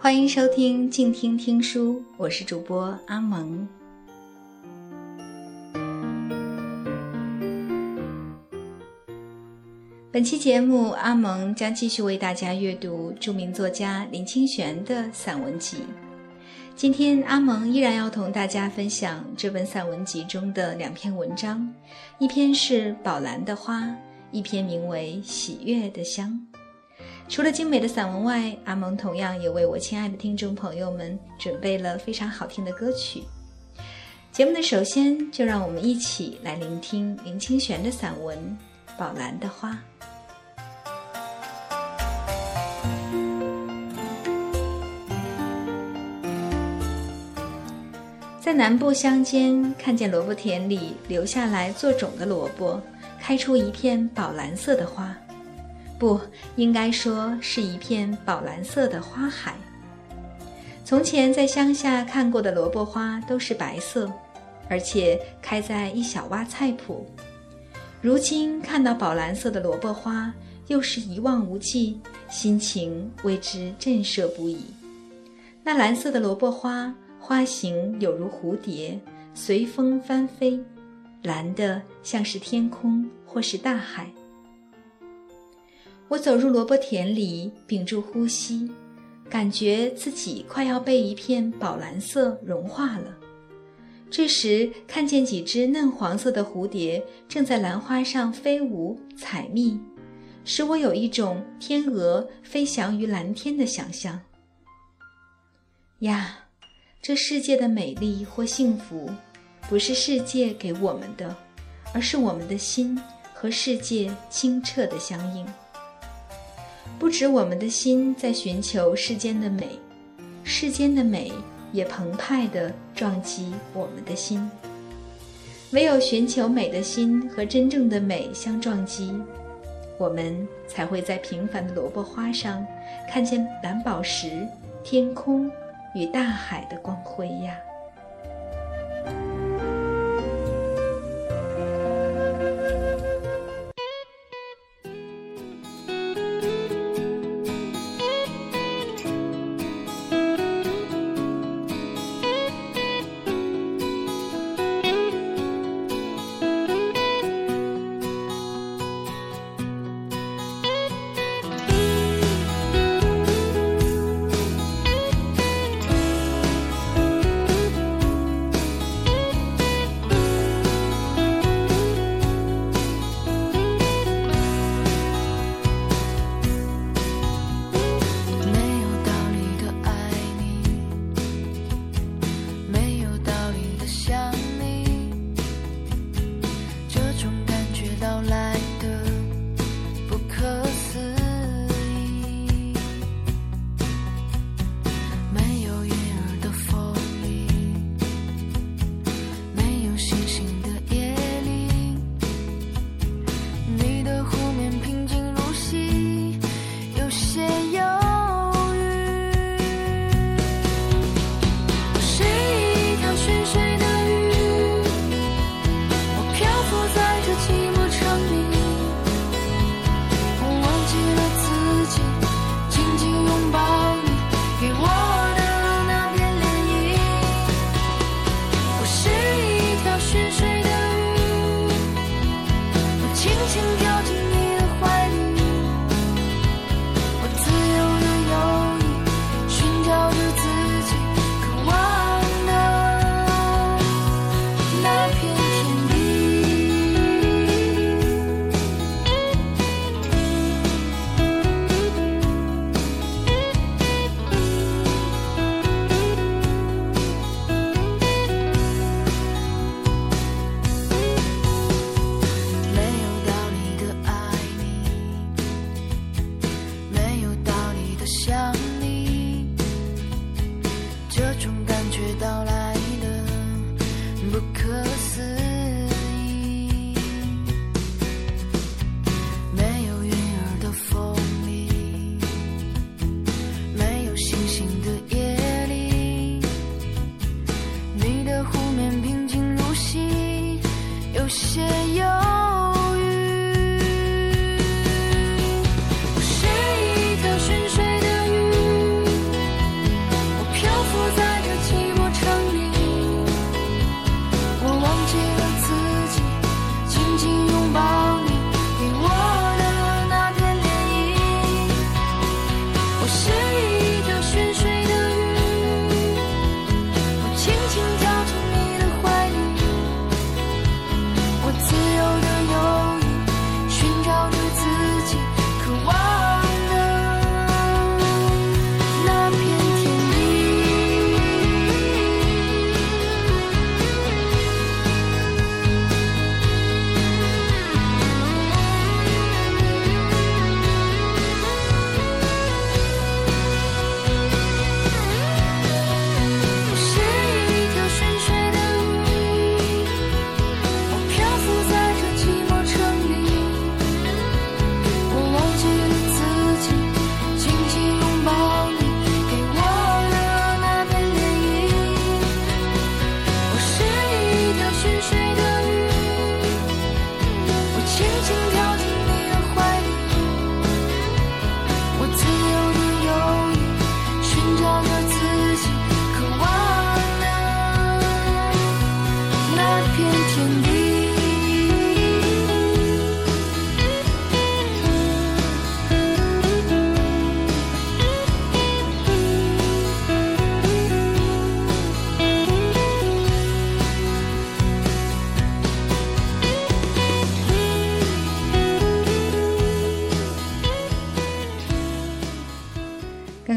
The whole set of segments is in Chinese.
欢迎收听静听听书，我是主播阿蒙。本期节目，阿蒙将继续为大家阅读著名作家林清玄的散文集。今天，阿蒙依然要同大家分享这本散文集中的两篇文章，一篇是宝蓝的花，一篇名为《喜悦的香》。除了精美的散文外，阿蒙同样也为我亲爱的听众朋友们准备了非常好听的歌曲。节目的首先，就让我们一起来聆听林清玄的散文《宝蓝的花》。在南部乡间，看见萝卜田里留下来做种的萝卜，开出一片宝蓝色的花。不应该说是一片宝蓝色的花海。从前在乡下看过的萝卜花都是白色，而且开在一小洼菜圃。如今看到宝蓝色的萝卜花，又是一望无际，心情为之震慑不已。那蓝色的萝卜花，花形有如蝴蝶，随风翻飞，蓝的像是天空或是大海。我走入萝卜田里，屏住呼吸，感觉自己快要被一片宝蓝色融化了。这时，看见几只嫩黄色的蝴蝶正在兰花上飞舞采蜜，使我有一种天鹅飞翔于蓝天的想象。呀，这世界的美丽或幸福，不是世界给我们的，而是我们的心和世界清澈的相应。不止我们的心在寻求世间的美，世间的美也澎湃地撞击我们的心。唯有寻求美的心和真正的美相撞击，我们才会在平凡的萝卜花上看见蓝宝石、天空与大海的光辉呀。是谁？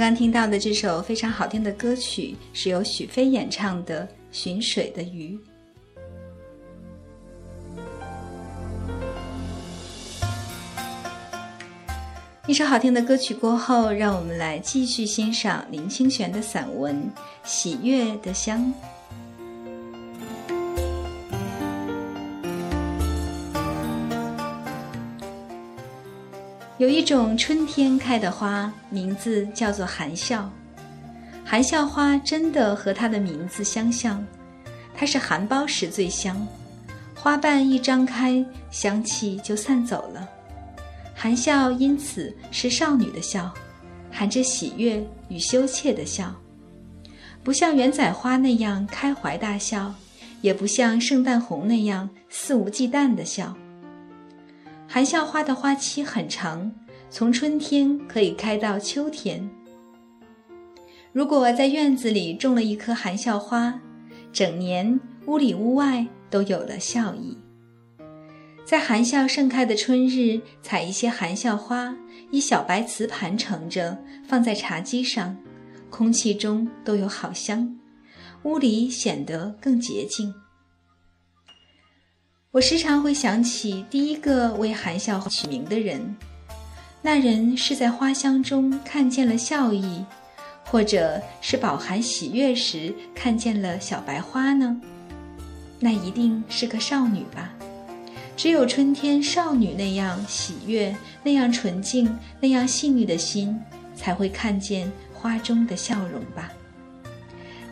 刚听到的这首非常好听的歌曲，是由许飞演唱的《寻水的鱼》。一首好听的歌曲过后，让我们来继续欣赏林清玄的散文《喜悦的香》。有一种春天开的花，名字叫做含笑。含笑花真的和它的名字相像，它是含苞时最香，花瓣一张开，香气就散走了。含笑因此是少女的笑，含着喜悦与羞怯的笑，不像元仔花那样开怀大笑，也不像圣诞红那样肆无忌惮的笑。含笑花的花期很长，从春天可以开到秋天。如果在院子里种了一棵含笑花，整年屋里屋外都有了笑意。在含笑盛开的春日，采一些含笑花，以小白瓷盘盛着，放在茶几上，空气中都有好香，屋里显得更洁净。我时常会想起第一个为含笑取名的人，那人是在花香中看见了笑意，或者是饱含喜悦时看见了小白花呢？那一定是个少女吧？只有春天少女那样喜悦、那样纯净、那样细腻的心，才会看见花中的笑容吧。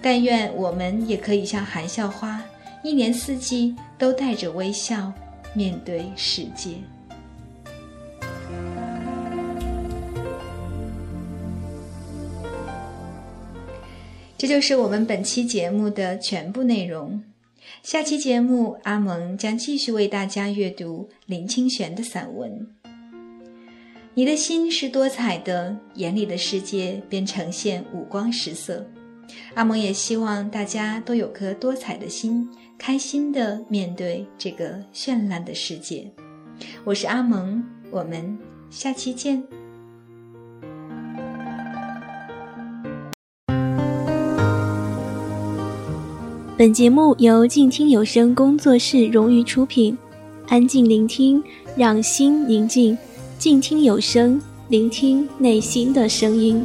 但愿我们也可以像含笑花。一年四季都带着微笑面对世界。这就是我们本期节目的全部内容。下期节目，阿蒙将继续为大家阅读林清玄的散文。你的心是多彩的，眼里的世界便呈现五光十色。阿蒙也希望大家都有颗多彩的心。开心的面对这个绚烂的世界，我是阿蒙，我们下期见。本节目由静听有声工作室荣誉出品，安静聆听，让心宁静，静听有声，聆听内心的声音。